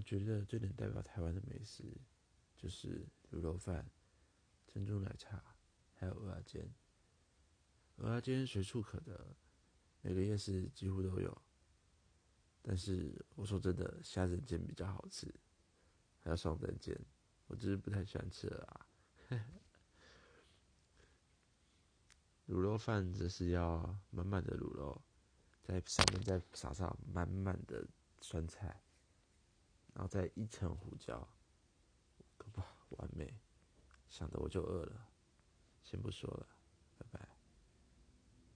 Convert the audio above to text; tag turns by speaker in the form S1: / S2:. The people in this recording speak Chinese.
S1: 我觉得最能代表台湾的美食，就是卤肉饭、珍珠奶茶，还有蚵仔煎。蚵仔煎随处可得，每个夜市几乎都有。但是我说真的，虾仁煎比较好吃，还有双蛋煎，我只是不太喜欢吃了啊。卤肉饭则是要满满的卤肉，在上面再撒上满满的酸菜，然后再一层胡椒，可不完美，想的我就饿了，先不说了。